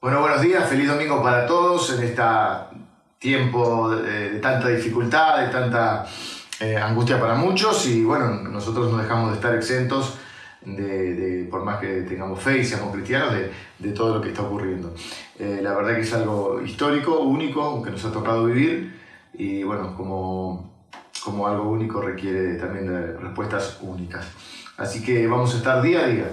Bueno, buenos días, feliz domingo para todos en este tiempo de, tanta dificultad, de tanta eh, angustia para muchos y bueno, nosotros no dejamos de estar exentos de, por más que tengamos fe y seamos cristianos, de, todo lo que está ocurriendo. Eh, la verdad que es algo histórico, único, que nos ha tocado vivir y bueno, como, como algo único requiere también de respuestas únicas. Así que vamos a estar día a día,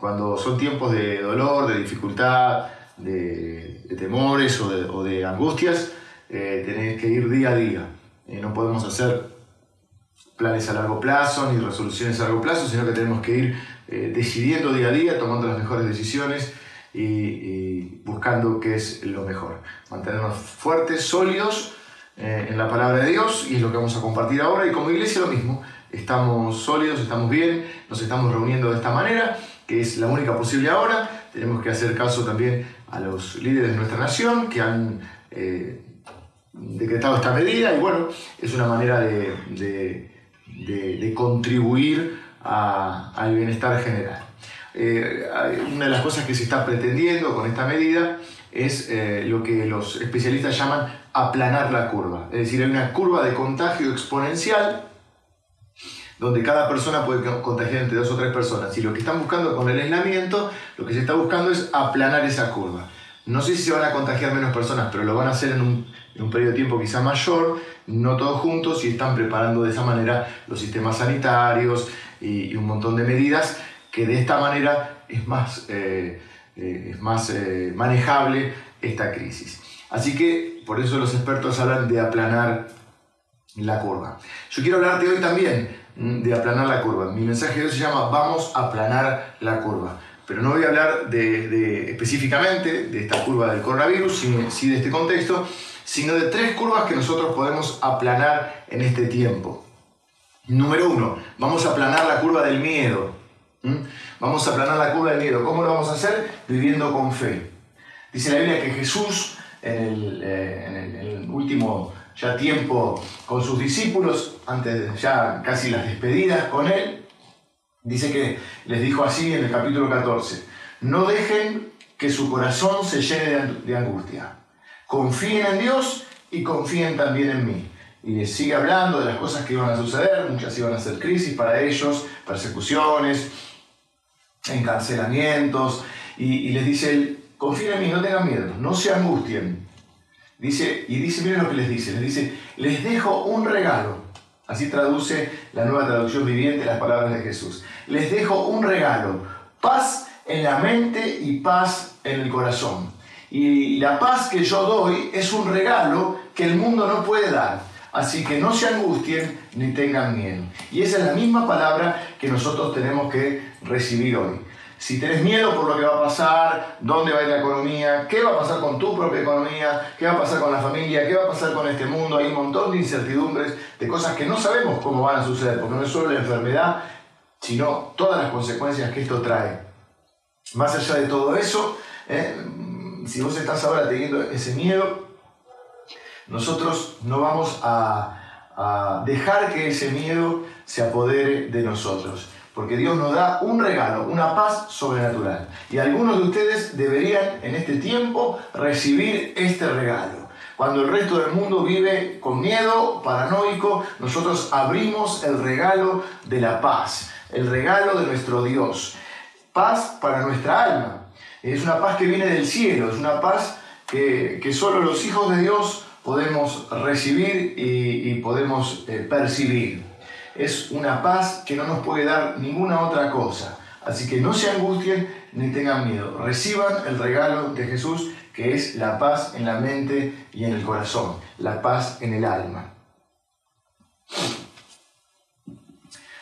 cuando son tiempos de dolor, de dificultad, de, temores o de, angustias, eh, tenés que ir día a día. Eh, no podemos hacer planes a largo plazo ni resoluciones a largo plazo, sino que tenemos que ir eh, decidiendo día a día, tomando las mejores decisiones y, buscando qué es lo mejor. Mantenernos fuertes, sólidos en la palabra de Dios y es lo que vamos a compartir ahora. Y como iglesia lo mismo, estamos sólidos, estamos bien, nos estamos reuniendo de esta manera, que es la única posible ahora. Tenemos que hacer caso también a los líderes de nuestra nación que han eh, decretado esta medida y bueno, es una manera de, contribuir al bienestar general. Eh, una de las cosas que se está pretendiendo con esta medida es eh, lo que los especialistas llaman aplanar la curva, es decir, hay una curva de contagio exponencial donde cada persona puede contagiar entre dos o tres personas. Y lo que están buscando con el aislamiento, lo que se está buscando es aplanar esa curva. No sé si se van a contagiar menos personas, pero lo van a hacer en un, periodo de tiempo quizá mayor, no todos juntos, y están preparando de esa manera los sistemas sanitarios y, un montón de medidas que de esta manera es más, eh, eh, es más eh, manejable esta crisis. Así que por eso los expertos hablan de aplanar la curva. Yo quiero hablarte hoy también de aplanar la curva. Mi mensaje de hoy se llama Vamos a aplanar la curva. Pero no voy a hablar de, específicamente de esta curva del coronavirus, sino sí de este contexto, sino de tres curvas que nosotros podemos aplanar en este tiempo. Número uno, vamos a aplanar la curva del miedo. Vamos a aplanar la curva del miedo. ¿Cómo lo vamos a hacer? Viviendo con fe. Dice la Biblia que Jesús, en el, eh, en el último ya tiempo con sus discípulos, antes ya casi las despedidas con él, dice que les dijo así en el capítulo 14, no dejen que su corazón se llene de angustia, confíen en Dios y confíen también en mí. Y les sigue hablando de las cosas que iban a suceder, muchas iban a ser crisis para ellos, persecuciones, encarcelamientos, y, y les dice él, confíen en mí, no tengan miedo, no se angustien, Dice, y dice, miren lo que les dice, les dice, les dejo un regalo. Así traduce la nueva traducción viviente las palabras de Jesús. Les dejo un regalo, paz en la mente y paz en el corazón. Y la paz que yo doy es un regalo que el mundo no puede dar. Así que no se angustien ni tengan miedo. Y esa es la misma palabra que nosotros tenemos que recibir hoy si tenés miedo por lo que va a pasar, dónde va a ir la economía, qué va a pasar con tu propia economía, qué va a pasar con la familia, qué va a pasar con este mundo, hay un montón de incertidumbres, de cosas que no sabemos cómo van a suceder, porque no es solo la enfermedad, sino todas las consecuencias que esto trae. Más allá de todo eso, ¿eh? si vos estás ahora teniendo ese miedo, nosotros no vamos a dejar que ese miedo se apodere de nosotros porque Dios nos da un regalo, una paz sobrenatural. Y algunos de ustedes deberían en este tiempo recibir este regalo. Cuando el resto del mundo vive con miedo, paranoico, nosotros abrimos el regalo de la paz, el regalo de nuestro Dios. Paz para nuestra alma. Es una paz que viene del cielo, es una paz que, que solo los hijos de Dios podemos recibir y, podemos eh, percibir es una paz que no nos puede dar ninguna otra cosa. Así que no se angustien ni tengan miedo. Reciban el regalo de Jesús, que es la paz en la mente y en el corazón, la paz en el alma.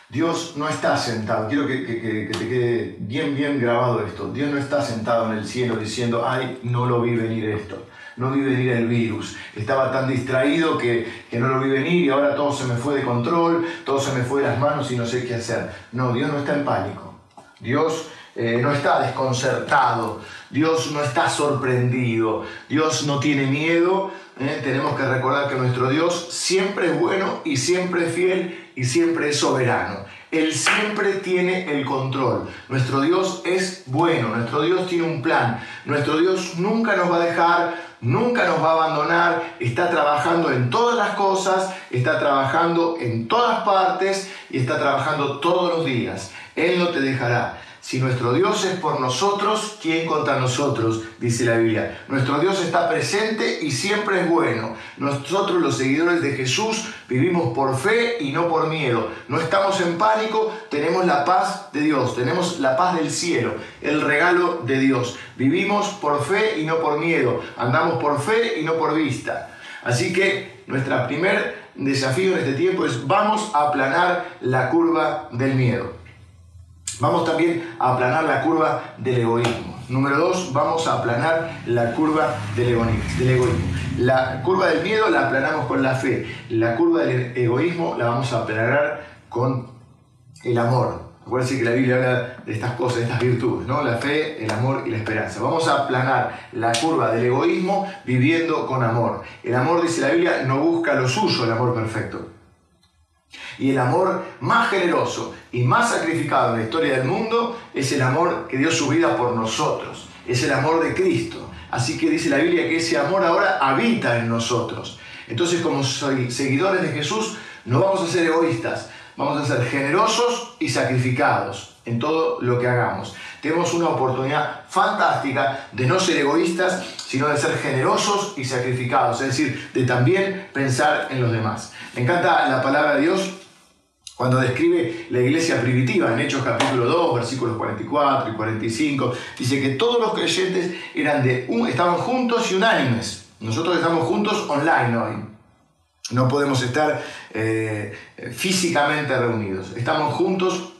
Dios no está sentado, quiero que, te quede bien, bien grabado esto. Dios no está sentado en el cielo diciendo, ay, no lo vi venir esto no vi venir el virus. Estaba tan distraído que, no lo vi venir y ahora todo se me fue de control, todo se me fue de las manos y no sé qué hacer. No, Dios no está en pánico. Dios eh, no está desconcertado. Dios no está sorprendido. Dios no tiene miedo. ¿eh? Tenemos que recordar que nuestro Dios siempre es bueno y siempre es fiel y siempre es soberano. Él siempre tiene el control. Nuestro Dios es bueno, nuestro Dios tiene un plan, nuestro Dios nunca nos va a dejar, nunca nos va a abandonar, está trabajando en todas las cosas, está trabajando en todas partes y está trabajando todos los días. Él no te dejará. Si nuestro Dios es por nosotros, ¿quién contra nosotros? Dice la Biblia. Nuestro Dios está presente y siempre es bueno. Nosotros los seguidores de Jesús vivimos por fe y no por miedo. No estamos en pánico, tenemos la paz de Dios, tenemos la paz del cielo, el regalo de Dios. Vivimos por fe y no por miedo. Andamos por fe y no por vista. Así que nuestro primer desafío en este tiempo es vamos a aplanar la curva del miedo. Vamos también a aplanar la curva del egoísmo. Número dos, vamos a aplanar la curva del egoísmo. La curva del miedo la aplanamos con la fe. La curva del egoísmo la vamos a aplanar con el amor. Acuérdense que la Biblia habla de estas cosas, de estas virtudes, ¿no? La fe, el amor y la esperanza. Vamos a aplanar la curva del egoísmo viviendo con amor. El amor, dice la Biblia, no busca lo suyo, el amor perfecto. Y el amor más generoso y más sacrificado en la historia del mundo es el amor que dio su vida por nosotros. Es el amor de Cristo. Así que dice la Biblia que ese amor ahora habita en nosotros. Entonces como seguidores de Jesús no vamos a ser egoístas, vamos a ser generosos y sacrificados en todo lo que hagamos. Tenemos una oportunidad fantástica de no ser egoístas, sino de ser generosos y sacrificados, es decir, de también pensar en los demás. Me encanta la palabra de Dios cuando describe la iglesia primitiva en Hechos capítulo 2, versículos 44 y 45, dice que todos los creyentes eran de un, estaban juntos y unánimes. Nosotros estamos juntos online hoy. No podemos estar eh, físicamente reunidos. Estamos juntos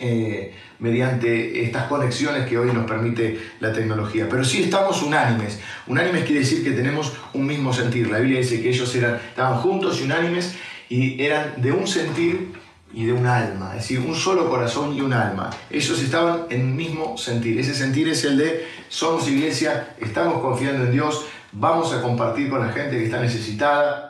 eh, mediante estas conexiones que hoy nos permite la tecnología. Pero sí estamos unánimes. Unánimes quiere decir que tenemos un mismo sentir. La Biblia dice que ellos eran, estaban juntos y unánimes y eran de un sentir y de un alma, es decir, un solo corazón y un alma. Ellos estaban en el mismo sentir. Ese sentir es el de somos iglesia, estamos confiando en Dios, vamos a compartir con la gente que está necesitada.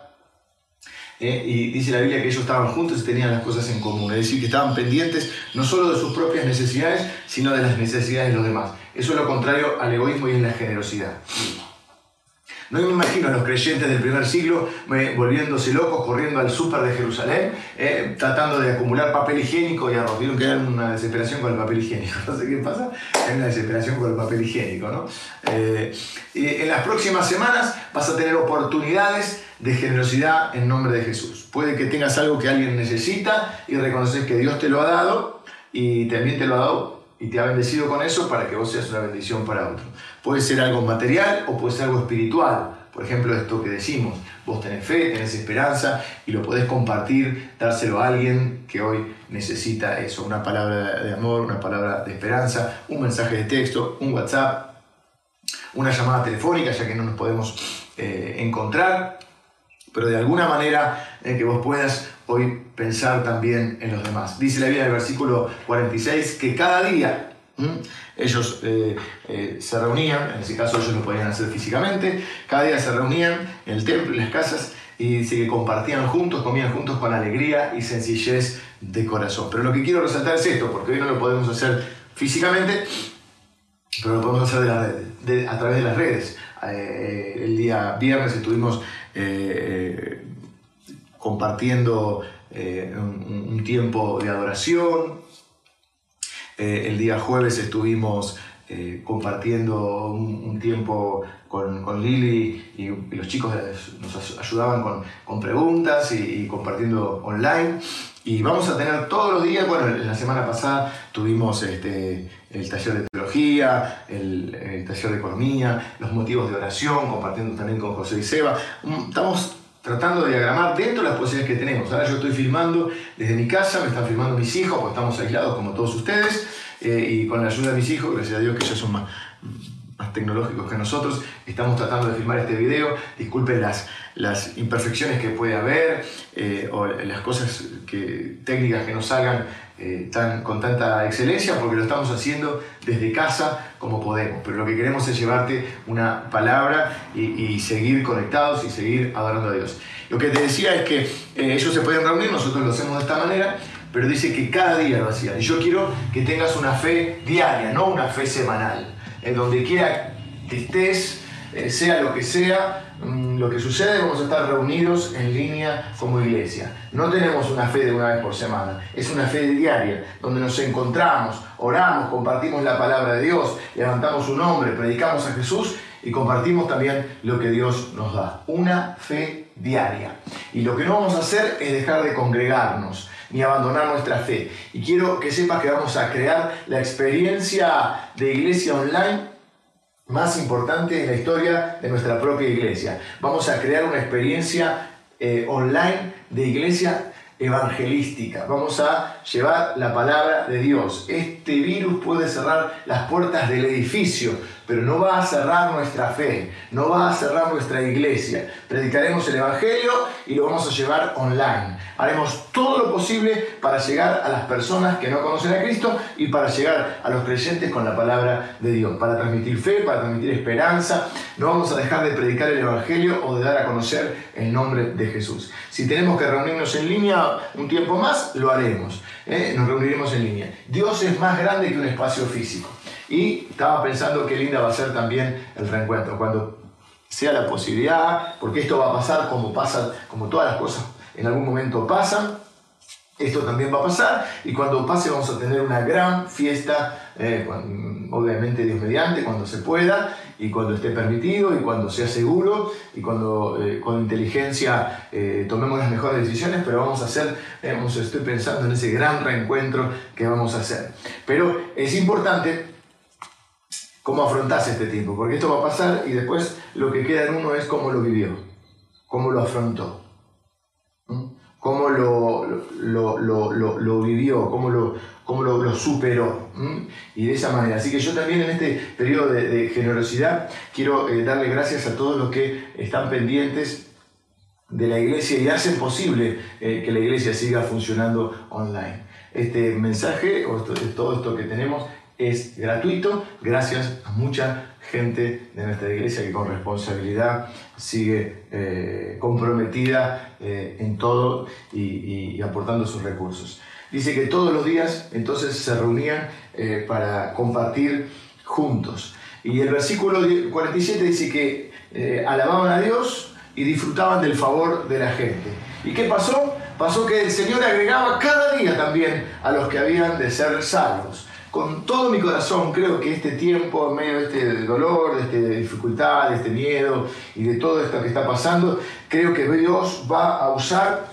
Eh, y dice la Biblia que ellos estaban juntos y tenían las cosas en común, es decir, que estaban pendientes no solo de sus propias necesidades, sino de las necesidades de los demás. Eso es lo contrario al egoísmo y es la generosidad. No me imagino a los creyentes del primer siglo volviéndose locos, corriendo al súper de Jerusalén, eh, tratando de acumular papel higiénico y arroz. Vieron que hay una desesperación con el papel higiénico. No sé qué pasa, hay una desesperación con el papel higiénico. ¿no? Eh, y en las próximas semanas vas a tener oportunidades de generosidad en nombre de Jesús. Puede que tengas algo que alguien necesita y reconoces que Dios te lo ha dado y también te lo ha dado y te ha bendecido con eso para que vos seas una bendición para otro. Puede ser algo material o puede ser algo espiritual. Por ejemplo, esto que decimos, vos tenés fe, tenés esperanza y lo podés compartir, dárselo a alguien que hoy necesita eso, una palabra de amor, una palabra de esperanza, un mensaje de texto, un WhatsApp, una llamada telefónica, ya que no nos podemos eh, encontrar, pero de alguna manera que vos puedas hoy pensar también en los demás. Dice la Biblia en el versículo 46 que cada día ellos eh, eh, se reunían, en ese caso ellos lo podían hacer físicamente, cada día se reunían en el templo, en las casas, y dice que compartían juntos, comían juntos con alegría y sencillez de corazón. Pero lo que quiero resaltar es esto, porque hoy no lo podemos hacer físicamente, pero lo podemos hacer a través de las redes. Eh, el día viernes estuvimos compartiendo eh, un, tiempo de adoración. Eh, el día jueves estuvimos eh, compartiendo un, tiempo con, con Lili y, los chicos nos ayudaban con, con preguntas y, compartiendo online. Y vamos a tener todos los días, bueno, en la semana pasada tuvimos este, el taller de teología, el, el, taller de economía, los motivos de oración, compartiendo también con José y Seba. Mm, estamos tratando de diagramar dentro de las posibilidades que tenemos. Ahora yo estoy filmando desde mi casa, me están filmando mis hijos, porque estamos aislados como todos ustedes, eh, y con la ayuda de mis hijos, gracias a Dios que ellos son más, más tecnológicos que nosotros, estamos tratando de filmar este video. Disculpen las, las imperfecciones que puede haber eh, o las cosas que, técnicas que nos salgan eh, tan, con tanta excelencia porque lo estamos haciendo desde casa como podemos. Pero lo que queremos es llevarte una palabra y, seguir conectados y seguir adorando a Dios. Lo que te decía es que eh, ellos se pueden reunir, nosotros lo hacemos de esta manera, pero dice que cada día lo hacían. Y yo quiero que tengas una fe diaria, no una fe semanal. En donde quiera que estés, eh, sea lo que sea, lo que sucede, vamos a estar reunidos en línea como iglesia. No tenemos una fe de una vez por semana, es una fe diaria, donde nos encontramos, oramos, compartimos la palabra de Dios, levantamos su nombre, predicamos a Jesús y compartimos también lo que Dios nos da. Una fe diaria. Y lo que no vamos a hacer es dejar de congregarnos ni abandonar nuestra fe. Y quiero que sepas que vamos a crear la experiencia de iglesia online más importante en la historia de nuestra propia iglesia. Vamos a crear una experiencia eh, online de iglesia evangelística. Vamos a llevar la palabra de Dios. Este virus puede cerrar las puertas del edificio, pero no va a cerrar nuestra fe, no va a cerrar nuestra iglesia. Predicaremos el Evangelio y lo vamos a llevar online. Haremos todo lo posible para llegar a las personas que no conocen a Cristo y para llegar a los creyentes con la palabra de Dios, para transmitir fe, para transmitir esperanza. No vamos a dejar de predicar el Evangelio o de dar a conocer el nombre de Jesús. Si tenemos que reunirnos en línea un tiempo más, lo haremos. ¿Eh? Nos reuniremos en línea. Dios es más grande que un espacio físico. Y estaba pensando qué linda va a ser también el reencuentro, cuando sea la posibilidad, porque esto va a pasar como pasa, como todas las cosas en algún momento pasan, esto también va a pasar y cuando pase vamos a tener una gran fiesta, eh, obviamente Dios mediante, cuando se pueda y cuando esté permitido y cuando sea seguro y cuando eh, con inteligencia eh, tomemos las mejores decisiones, pero vamos a hacer, estoy pensando en ese gran reencuentro que vamos a hacer. Pero es importante cómo afrontas este tiempo, porque esto va a pasar y después lo que queda en uno es cómo lo vivió, cómo lo afrontó, cómo lo, lo, vivió, cómo lo, cómo lo, superó. Y de esa manera. Así que yo también en este periodo de, generosidad quiero eh, darle gracias a todos los que están pendientes de la iglesia y hacen posible eh, que la iglesia siga funcionando online. Este mensaje, o todo esto que tenemos, es gratuito gracias a mucha gente de nuestra iglesia que con responsabilidad sigue eh, comprometida eh, en todo y, aportando sus recursos. Dice que todos los días entonces se reunían eh, para compartir juntos. Y el versículo 47 dice que alababan a Dios y disfrutaban del favor de la gente. ¿Y qué pasó? Pasó que el Señor agregaba cada día también a los que habían de ser salvos con todo mi corazón creo que este tiempo, en medio de este dolor, de esta dificultad, de este miedo y de todo esto que está pasando, creo que Dios va a usar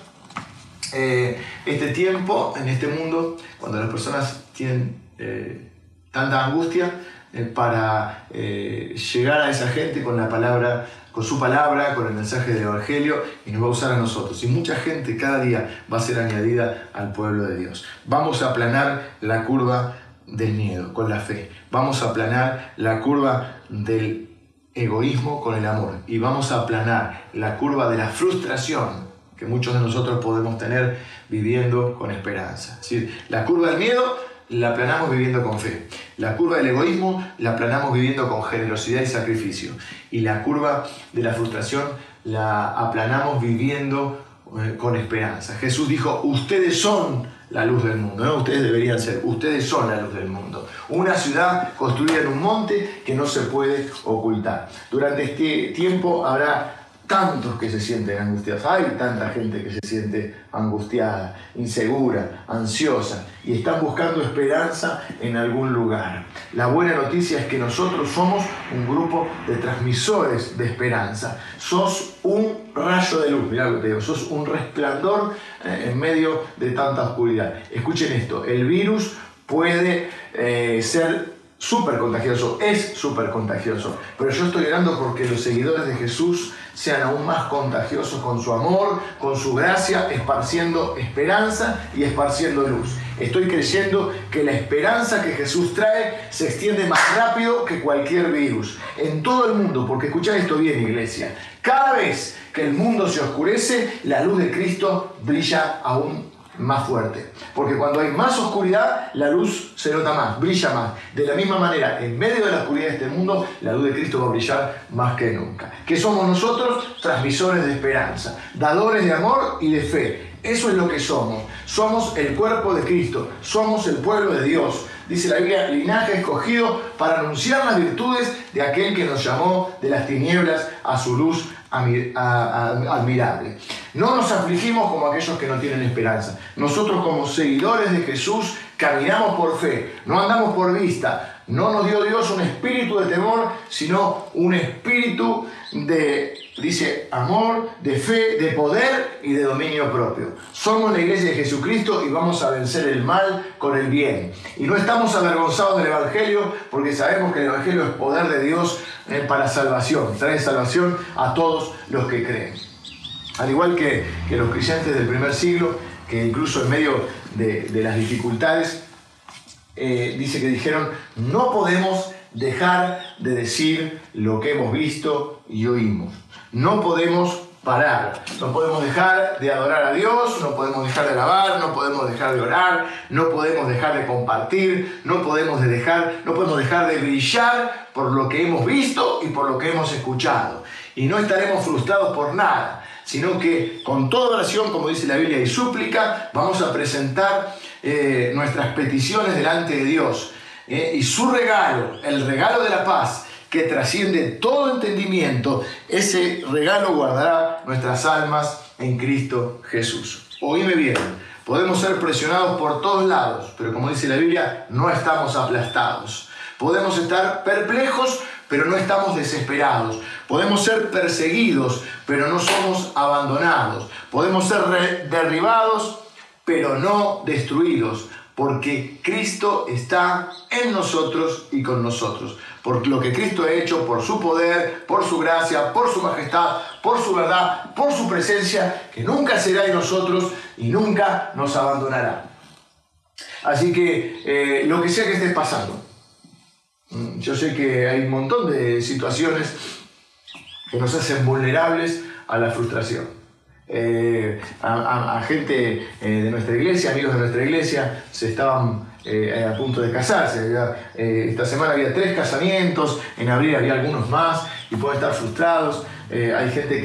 eh, este tiempo en este mundo, cuando las personas tienen eh, tanta angustia, eh, para llegar a esa gente con la palabra, con su palabra, con el mensaje del Evangelio, y nos va a usar a nosotros. Y mucha gente cada día va a ser añadida al pueblo de Dios. Vamos a aplanar la curva del miedo con la fe. Vamos a aplanar la curva del egoísmo con el amor y vamos a aplanar la curva de la frustración que muchos de nosotros podemos tener viviendo con esperanza. Es la curva del miedo la aplanamos viviendo con fe. La curva del egoísmo la aplanamos viviendo con generosidad y sacrificio. Y la curva de la frustración la aplanamos viviendo eh, con esperanza. Jesús dijo, ustedes son la luz del mundo. ¿no? Ustedes deberían ser, ustedes son la luz del mundo. Una ciudad construida en un monte que no se puede ocultar. Durante este tiempo habrá tantos que se sienten angustiados. Hay tanta gente que se siente angustiada, insegura, ansiosa y están buscando esperanza en algún lugar. La buena noticia es que nosotros somos un grupo de transmisores de esperanza. Sos un rayo de luz, mirá lo que te digo, sos un resplandor eh, en medio de tanta oscuridad. Escuchen esto, el virus puede eh, ser súper contagioso, es súper contagioso. Pero yo estoy orando porque los seguidores de Jesús sean aún más contagiosos con su amor, con su gracia, esparciendo esperanza y esparciendo luz. Estoy creyendo que la esperanza que Jesús trae se extiende más rápido que cualquier virus en todo el mundo, porque escucha esto bien, iglesia. Cada vez que el mundo se oscurece, la luz de Cristo brilla aún más fuerte. Porque cuando hay más oscuridad, la luz se nota más, brilla más. De la misma manera, en medio de la oscuridad de este mundo, la luz de Cristo va a brillar más que nunca. ¿Qué somos nosotros? Transmisores de esperanza, dadores de amor y de fe Eso es lo que somos. Somos el cuerpo de Cristo. Somos el pueblo de Dios. Dice la Biblia, linaje escogido para anunciar las virtudes de aquel que nos llamó de las tinieblas a su luz admirable. No nos afligimos como aquellos que no tienen esperanza. Nosotros como seguidores de Jesús caminamos por fe, no andamos por vista. No nos dio Dios un espíritu de temor, sino un espíritu de, dice, amor, de fe, de poder y de dominio propio. Somos la iglesia de Jesucristo y vamos a vencer el mal con el bien. Y no estamos avergonzados del Evangelio porque sabemos que el Evangelio es poder de Dios eh, para salvación, trae salvación a todos los que creen. Al igual que, los creyentes del primer siglo, que incluso en medio de, las dificultades, eh, dice que dijeron, no podemos dejar de decir lo que hemos visto y oímos. No podemos parar, no podemos dejar de adorar a Dios, no podemos dejar de alabar, no podemos dejar de orar, no podemos dejar de compartir, no podemos dejar, no podemos dejar de brillar por lo que hemos visto y por lo que hemos escuchado. Y no estaremos frustrados por nada, sino que con toda oración, como dice la Biblia, y súplica, vamos a presentar eh, nuestras peticiones delante de Dios. Eh, y su regalo, el regalo de la paz, que trasciende todo entendimiento, ese regalo guardará nuestras almas en Cristo Jesús. Oíme bien, podemos ser presionados por todos lados, pero como dice la Biblia, no estamos aplastados. Podemos estar perplejos, pero no estamos desesperados. Podemos ser perseguidos, pero no somos abandonados. Podemos ser derribados, pero no destruidos porque Cristo está en nosotros y con nosotros. Por lo que Cristo ha hecho, por su poder, por su gracia, por su majestad, por su verdad, por su presencia, que nunca será en nosotros y nunca nos abandonará. Así que eh, lo que sea que estés pasando, yo sé que hay un montón de situaciones que nos hacen vulnerables a la frustración. Eh, a, gente eh, de nuestra iglesia, amigos de nuestra iglesia, se estaban eh, a punto de casarse. esta semana había tres casamientos, en abril había algunos más y pueden estar frustrados. hay gente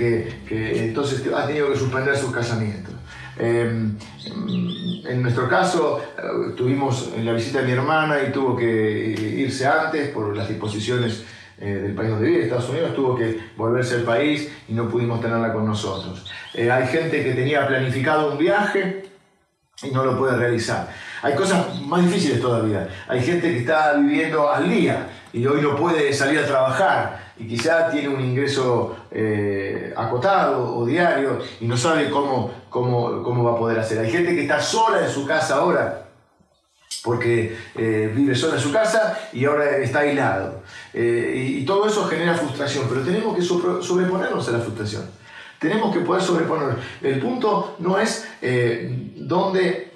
que, entonces ha tenido que suspender sus casamientos. En nuestro caso, tuvimos la visita de mi hermana y tuvo que irse antes por las disposiciones eh, del país donde vive, Estados Unidos, tuvo que volverse al país y no pudimos tenerla con nosotros. Eh, hay gente que tenía planificado un viaje y no lo puede realizar. Hay cosas más difíciles todavía. Hay gente que está viviendo al día y hoy no puede salir a trabajar y quizá tiene un ingreso eh, acotado o diario y no sabe cómo, cómo, cómo va a poder hacer. Hay gente que está sola en su casa ahora porque eh, vive sola en su casa y ahora está aislado. Eh, y, todo eso genera frustración, pero tenemos que sobreponernos a la frustración. Tenemos que poder sobreponernos. El punto no es dónde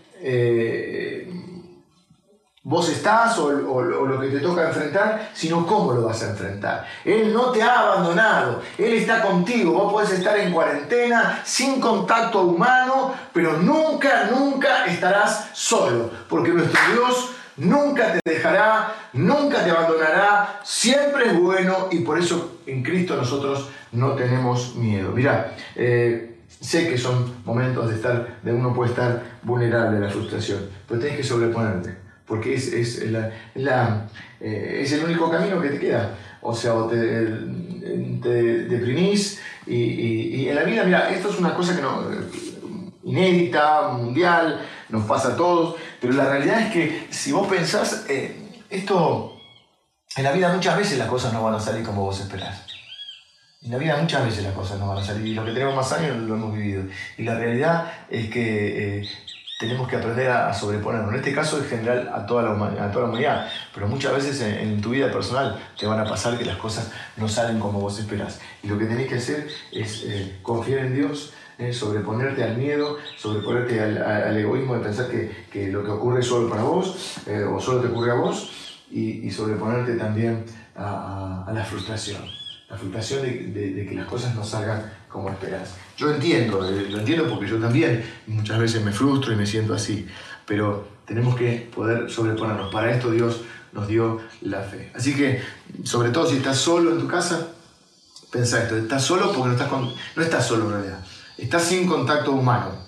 vos estás o, lo que te toca enfrentar, sino cómo lo vas a enfrentar. Él no te ha abandonado, Él está contigo. Vos podés estar en cuarentena, sin contacto humano, pero nunca, nunca estarás solo, porque nuestro Dios nunca te dejará, nunca te abandonará, siempre es bueno y por eso en Cristo nosotros no tenemos miedo. Mira, eh, sé que son momentos de estar, de uno puede estar vulnerable a la frustración, pero tienes que sobreponerte porque es, es, la, eh, es el único camino que te queda. O sea, o te, deprimís y, en la vida, mira, esto es una cosa que no, inédita, mundial, nos pasa a todos, pero la realidad es que si vos pensás, eh, esto, en la vida muchas veces las cosas no van a salir como vos esperás. En la vida muchas veces las cosas no van a salir y los que tenemos más años lo hemos vivido. Y la realidad es que eh, tenemos que aprender a, sobreponernos. En este caso, en general, a toda la, humanidad. Pero muchas veces en, tu vida personal te van a pasar que las cosas no salen como vos esperás. Y lo que tenés que hacer es eh, confiar en Dios, eh, sobreponerte al miedo, sobreponerte al, egoísmo de pensar que, que, lo que ocurre es solo para vos eh, o solo te ocurre a vos y, sobreponerte también a, la frustración. La frustración de, de, que las cosas no salgan como esperas. Yo entiendo, eh, lo entiendo porque yo también muchas veces me frustro y me siento así, pero tenemos que poder sobreponernos. Para esto Dios nos dio la fe. Así que, sobre todo si estás solo en tu casa, pensá esto, estás solo porque no estás, no estás solo en realidad, estás sin contacto humano.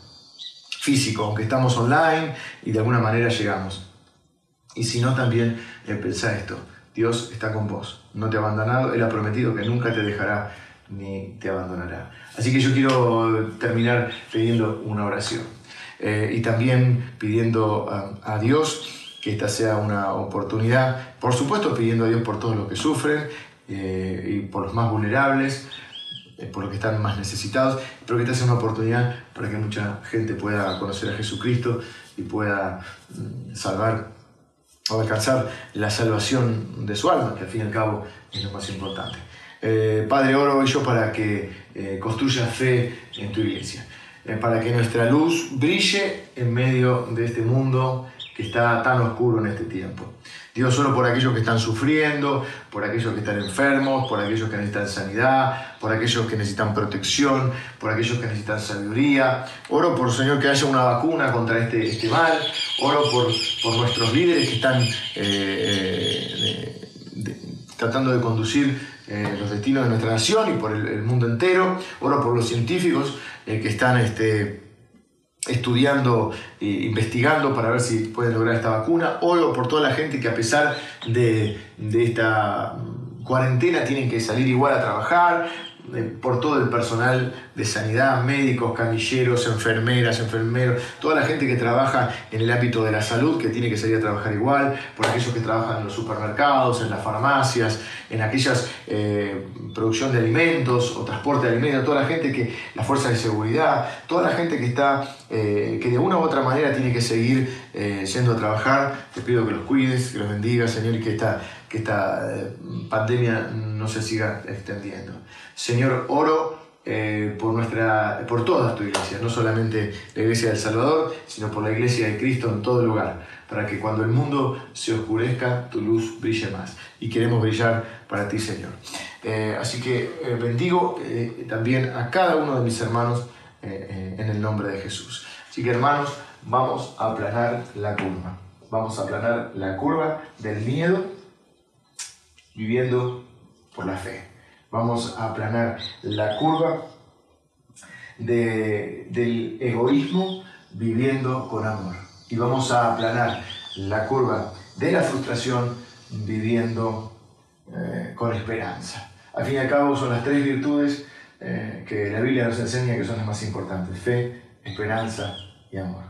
físico, aunque estamos online y de alguna manera llegamos. Y si no, también eh, pensá esto, Dios está con vos, no te ha abandonado, Él ha prometido que nunca te dejará ni te abandonará. Así que yo quiero terminar pidiendo una oración eh, y también pidiendo a, Dios que esta sea una oportunidad, por supuesto pidiendo a Dios por todos los que sufren eh, y por los más vulnerables, eh, por los que están más necesitados, pero que esta sea una oportunidad para que mucha gente pueda conocer a Jesucristo y pueda mm, salvar o alcanzar la salvación de su alma, que al fin y al cabo es lo más importante. Eh, Padre, oro yo para que eh, construyas fe en tu iglesia, para que nuestra luz brille en medio de este mundo que está tan oscuro en este tiempo. Dios, solo por aquellos que están sufriendo, por aquellos que están enfermos, por aquellos que necesitan sanidad, por aquellos que necesitan protección, por aquellos que necesitan sabiduría. Oro por, Señor, que haya una vacuna contra este, este mal. Oro por, por nuestros líderes que están eh, eh, tratando de conducir eh, los destinos de nuestra nación y por el, mundo entero. Oro por los científicos que están... Este, estudiando, e investigando para ver si pueden lograr esta vacuna, o por toda la gente que a pesar de, de esta cuarentena tienen que salir igual a trabajar, por todo el personal de sanidad, médicos, camilleros, enfermeras, enfermeros, toda la gente que trabaja en el ámbito de la salud, que tiene que salir a trabajar igual, por aquellos que trabajan en los supermercados, en las farmacias, en aquellas eh, producción de alimentos o transporte de alimentos, toda la gente que, la fuerza de seguridad, toda la gente que está, eh, que de una u otra manera tiene que seguir eh, yendo a trabajar, te pido que los cuides, que los bendiga, Señor, y que esta, que esta pandemia no se siga extendiendo. Señor, oro eh, por, nuestra, por toda tu iglesia, no solamente la iglesia del Salvador, sino por la iglesia de Cristo en todo lugar, para que cuando el mundo se oscurezca, tu luz brille más. Y queremos brillar para ti, Señor. Eh, así que eh, bendigo también a cada uno de mis hermanos en el nombre de Jesús. Así que hermanos, vamos a aplanar la curva. Vamos a aplanar la curva del miedo viviendo por la fe. Vamos a aplanar la curva del egoísmo viviendo con amor. Y vamos a aplanar la curva de la frustración viviendo eh, con esperanza. Al fin y al cabo son las tres virtudes eh, que la Biblia nos enseña que son las más importantes. Fe, esperanza y amor.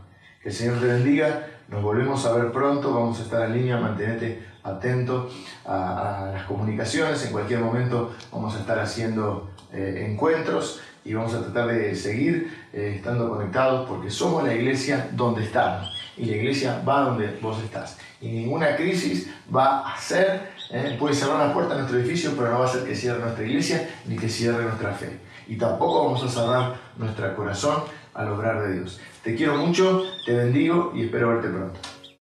Que el Señor te bendiga. Nos volvemos a ver pronto. Vamos a estar en línea. Mantenete atento a, las comunicaciones. En cualquier momento vamos a estar haciendo eh, encuentros y vamos a tratar de seguir eh, estando conectados porque somos la iglesia donde estamos y la iglesia va donde vos estás. Y ninguna crisis va a hacer, eh, puede cerrar la puerta a nuestro edificio, pero no va a hacer que cierre nuestra iglesia ni que cierre nuestra fe. Y tampoco vamos a cerrar nuestro corazón al obrar de Dios. Te quiero mucho, te bendigo y espero verte pronto.